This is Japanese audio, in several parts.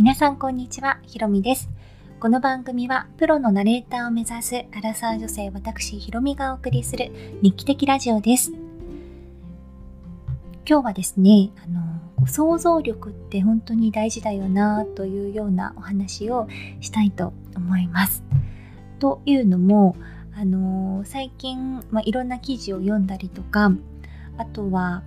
皆さんこんにちは、ひろみです。この番組はプロのナレーターを目指すアラサー女性私ひろみがお送りする日記的ラジオです。今日はですね、あの想像力って本当に大事だよなというようなお話をしたいと思います。というのも、あの最近、まあ、いろんな記事を読んだりとかあとは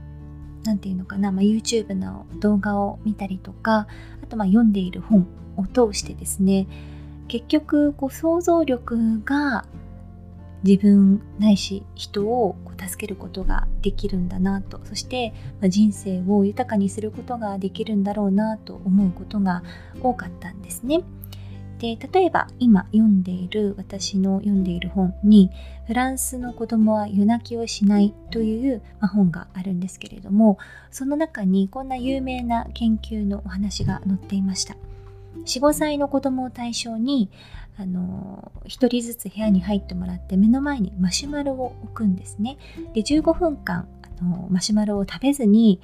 何て言うのかな、まあ、YouTube の動画を見たりとかあとまあ読んでいる本を通してですね結局こう想像力が自分ないし人をこう助けることができるんだなとそして、人生を豊かにすることができるんだろうなと思うことが多かったんですね。で例えば今読んでいる私の読んでいる本に「フランスの子供は夜泣きをしない」という、本があるんですけれどもその中にこんな有名な研究のお話が載っていました。45歳の子供を対象にあの1人ずつ部屋に入ってもらって目の前にマシュマロを置くんですね。で15分間あのマシュマロを食べずに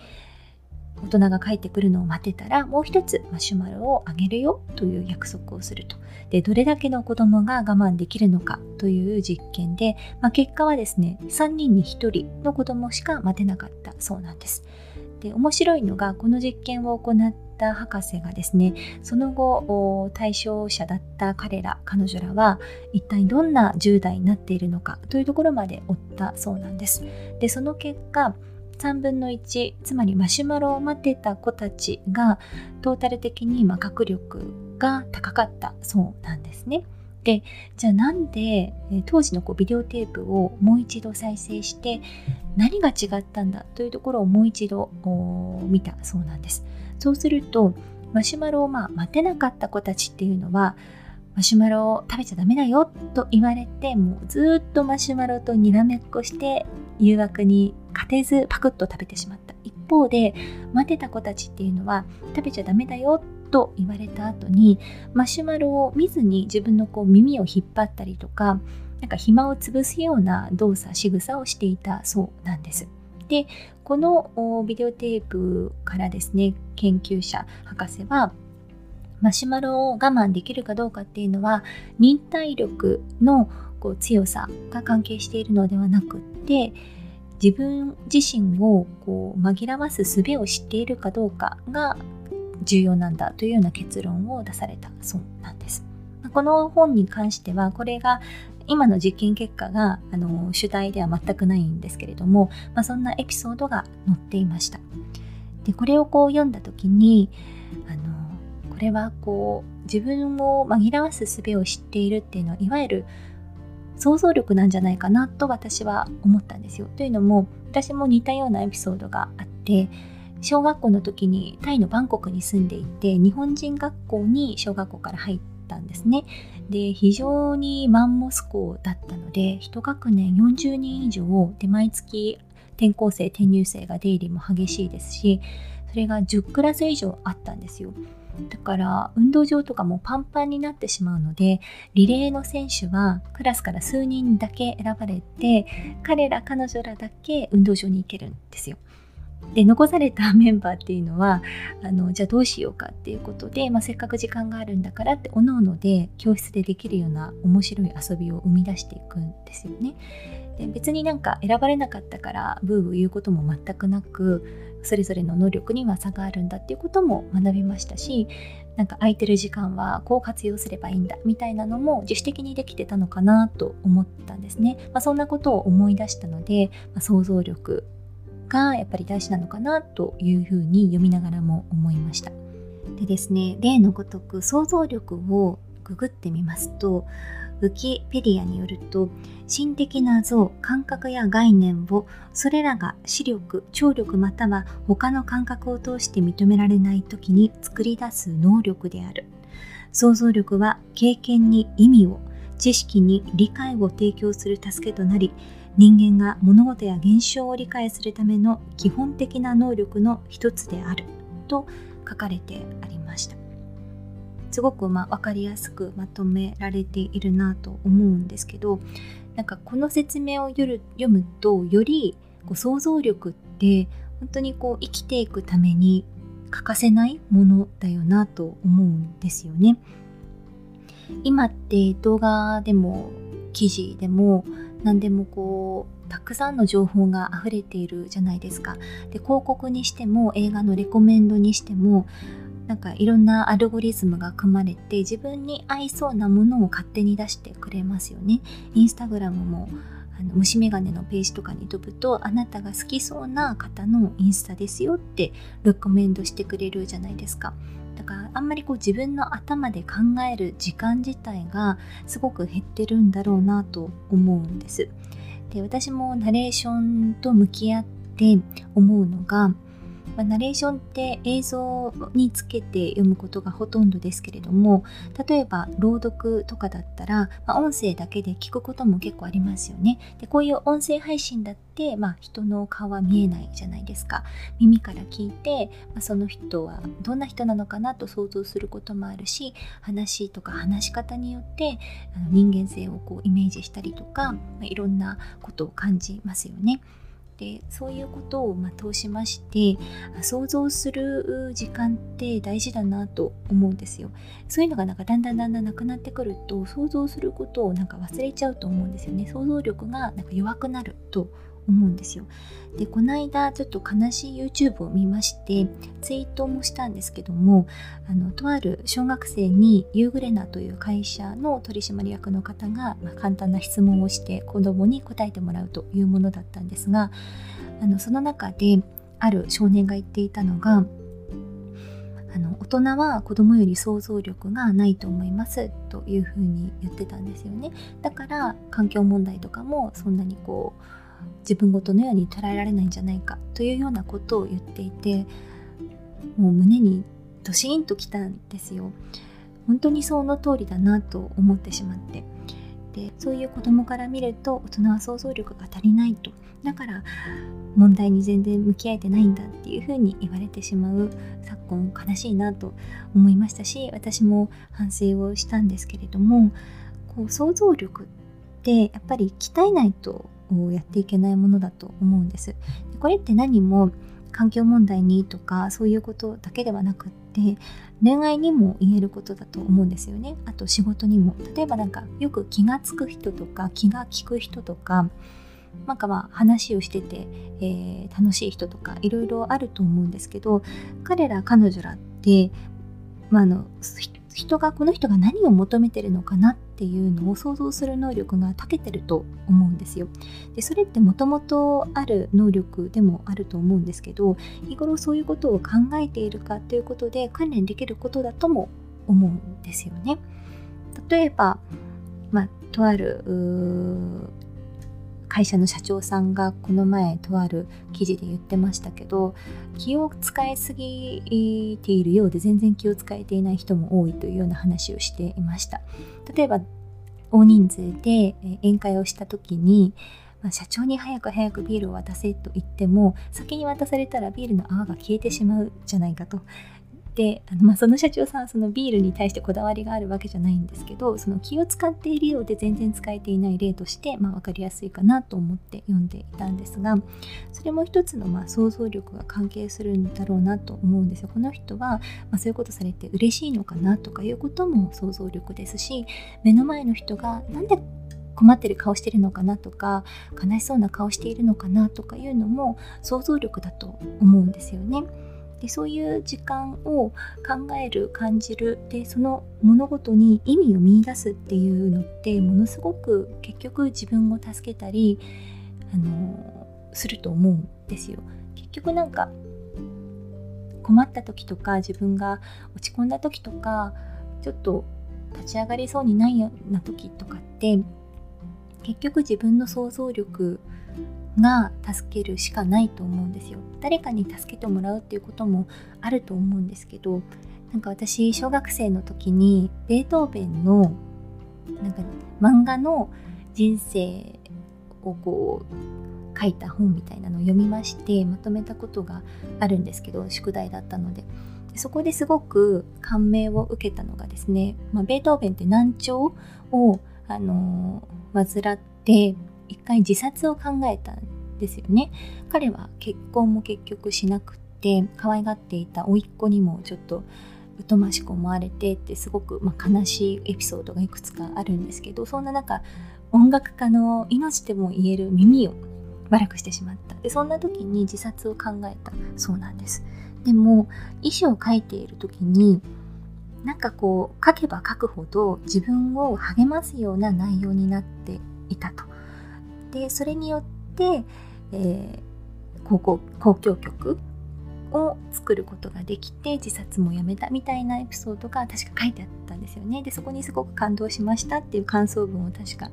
大人が帰ってくるのを待ってたらもう一つマシュマロをあげるよという約束をすると。でどれだけの子供が我慢できるのかという実験で、まあ、結果はですね3人に1人の子供しか待てなかったそうなんです。で面白いのがこの実験を行った博士がですねその後対象者だった彼ら彼女らは一体どんな10代になっているのかというところまで追ったそうなんです。でその結果3分の1つまりマシュマロを待ってた子たちがトータル的にま学力が高かったそうなんですね。でじゃあなんで当時のこうビデオテープをもう一度再生して何が違ったんだというところをもう一度見たそうなんです。そうするとマシュマロをまあ待てなかった子たちっていうのはマシュマロを食べちゃダメだよと言われてもうずっとマシュマロとにらめっこして誘惑に勝てずパクッと食べてしまった一方で待てた子たちっていうのは食べちゃダメだよと言われた後にマシュマロを見ずに自分のこう耳を引っ張ったりとかなんか暇を潰すような動作仕草をしていたそうなんです。でこのビデオテープからですね研究者博士はマシュマロを我慢できるかどうかっていうのは忍耐力のこう強さが関係しているのではなくって自分自身をこう紛らわす術を知っているかどうかが重要なんだというような結論を出されたそうなんです。この本に関してはこれが今の実験結果があの主体では全くないんですけれども、まあ、そんなエピソードが載っていました。でこれをこう読んだ時にあのこれはこう自分を紛らわす術を知っているっていうのはいわゆる想像力なんじゃないかなと私は思ったんですよ。というのも私も似たようなエピソードがあって小学校の時にタイのバンコクに住んでいて日本人学校に小学校から入ったんですね。で非常にマンモス校だったので1学年40人以上で毎月転校生転入生が出入りも激しいですしそれが10クラス以上あったんですよ。だから運動場とかもパンパンになってしまうのでリレーの選手はクラスから数人だけ選ばれて彼ら彼女らだけ運動場に行けるんですよ。で残された メンバーっていうのはあのじゃあどうしようかっていうことで、まあ、せっかく時間があるんだからっておのおので教室でできるような面白い遊びを生み出していくんですよね。で別になんか選ばれなかったからブーブー言うことも全くなくそれぞれの能力には差があるんだっていうことも学びましたしなんか空いてる時間はこう活用すればいいんだみたいなのも自主的にできてたのかなと思ったんですね。まあ、そんなことを思い出したので、まあ、想像力がやっぱり大事なのかなというふうに読みながらも思いました。でですね例のごとく想像力をググってみますとウキペディアによると心的な像感覚や概念をそれらが視力聴力または他の感覚を通して認められない時に作り出す能力である想像力は経験に意味を知識に理解を提供する助けとなり人間が物事や現象を理解するための基本的な能力の一つであると書かれてありましたすごくま分かりやすくまとめられているなと思うんですけどなんかこの説明を読むとよりこう想像力って本当にこう生きていくために欠かせないものだよなと思うんですよね。今って動画でも記事でも何でもこうたくさんの情報が溢れているじゃないですか。で広告にしても映画のレコメンドにしてもなんかいろんなアルゴリズムが組まれて自分に合いそうなものを勝手に出してくれますよね。インスタグラムもあの虫眼鏡のページとかに飛ぶとあなたが好きそうな方のインスタですよってレコメンドしてくれるじゃないですか。かあんまりこう自分の頭で考える時間自体がすごく減ってるんだろうなと思うんです。で私もナレーションと向き合って思うのがまあ、ナレーションって映像につけて読むことがほとんどですけれども例えば朗読とかだったら、まあ、音声だけで聞くことも結構ありますよねでこういう音声配信だって、まあ、人の顔は見えないじゃないですか耳から聞いて、まあ、その人はどんな人なのかなと想像することもあるし話とか話し方によってあの人間性をこうイメージしたりとか、まあ、いろんなことを感じますよね。でそういうことをま通しまして想像する時間って大事だなと思うんですよ。そういうのがなんかだんだんだんだんなくなってくると想像することをなんか忘れちゃうと思うんですよね。想像力がなんか弱くなると思うんですよ。でこの間ちょっと悲しい YouTube を見ましてツイートもしたんですけどもあのとある小学生にユーグレナという会社の取締役の方が、まあ、簡単な質問をして子供に答えてもらうというものだったんですがあのその中である少年が言っていたのがあの大人は子供より想像力がないと思いますというふうに言ってたんですよねだから環境問題とかもそんなにこう自分ごとのように捉えられないんじゃないかというようなことを言っていてもう胸にドシーンときたんですよ。本当にその通りだなと思ってしまって。でそういう子供から見ると大人は想像力が足りないと。だから問題に全然向き合えてないんだっていうふうに言われてしまう昨今悲しいなと思いましたし私も反省をしたんですけれどもこう想像力ってやっぱり鍛えないとをやっていけないものだと思うんです。でこれって何も環境問題にとかそういうことだけではなくって恋愛にも言えることだと思うんですよね。あと仕事にも。例えばなんかよく気がつく人とか気が利く人とかなんかまあ話をしてて、えー、楽しい人とかいろいろあると思うんですけど彼ら彼女らって、まあ、あの人がこの人が何を求めてるのかなっていうのを想像する能力が長けてると思うんですよ。でそれってもともとある能力でもあると思うんですけど日頃そういうことを考えているかということで関連できることだとも思うんですよね。例えば、まあ、とある会社の社長さんがこの前とある記事で言ってましたけど気を使いすぎているようで全然気を使えていない人も多いというような話をしていました。例えば大人数で宴会をした時にまあ、社長に早く早くビールを渡せと言っても先に渡されたらビールの泡が消えてしまうじゃないかとであの、まあ、その社長さんはそのビールに対してこだわりがあるわけじゃないんですけどその気を使っているようで全然使えていない例として、まあ、分かりやすいかなと思って読んでいたんですがそれも一つのまあ想像力が関係するんだろうなと思うんですよ。この人は、まあ、そういうことされて嬉しいのかなとかいうことも想像力ですし目の前の人がなんで困ってる顔してるのかなとか悲しそうな顔しているのかなとかいうのも想像力だと思うんですよね。でそういう時間を考える感じるでその物事に意味を見いだすっていうのってものすごく結局自分を助けたりあのすると思うんですよ。結局なんか困った時とか自分が落ち込んだ時とかちょっと立ち上がりそうにないような時とかって結局自分の想像力が助けるしかないと思うんですよ。誰かに助けてもらうっていうこともあると思うんですけどなんか私小学生の時にベートーベンのなんか漫画の人生をこう書いた本みたいなのを読みましてまとめたことがあるんですけど宿題だったので。そこですごく感銘を受けたのがですね、まあ、ベートーベンって難聴を、あのー、患って一回自殺を考えたんですよね。彼は結婚も結局しなくて可愛がっていた甥っ子にもちょっと疎ましく思われてってすごく、まあ、悲しいエピソードがいくつかあるんですけどそんな中音楽家の命でも言える耳を悪くしてしまった。でそんな時に自殺を考えたそうなんです。でも遺書を書いている時になんかこう書けば書くほど自分を励ますような内容になっていたと。でそれによって、えー、高校交響曲を作ることができて自殺もやめたみたいなエピソードが確か書いてあったんですよね。でそこにすごく感動しましたっていう感想文を確か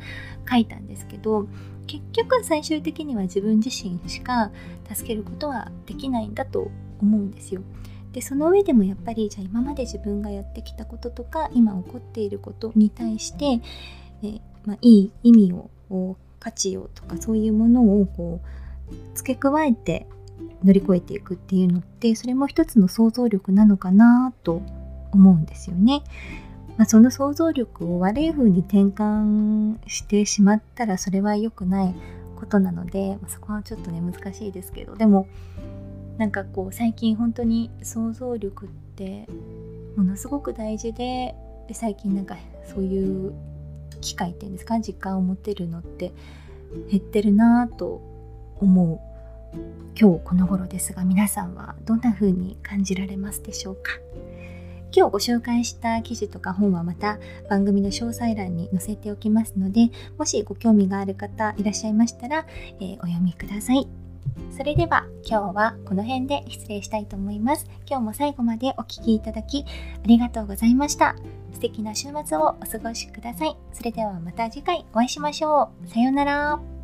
書いたんですけど結局最終的には自分自身しか助けることはできないんだと思うんですよ。でその上でもやっぱりじゃあ今まで自分がやってきたこととか今起こっていることに対してえ、まあ、いい意味を価値をとかそういうものをこう付け加えて乗り越えていくっていうのってそれも一つの想像力なのかなと思うんですよね。まあ、その想像力を悪い風に転換してしまったらそれは良くないことなので、まあ、そこはちょっとね難しいですけどでもなんかこう最近本当に想像力ってものすごく大事で最近なんかそういう機会っていうんですか？時間を持てるのって減ってるなぁと思う今日この頃ですが皆さんはどんな風に感じられますでしょうか？今日ご紹介した記事とか本はまた番組の詳細欄に載せておきますのでもしご興味がある方いらっしゃいましたら、えー、お読みください。それでは今日はこの辺で失礼したいと思います。今日も最後までお聴きいただきありがとうございました。素敵な週末をお過ごしください。それではまた次回お会いしましょう。さようなら。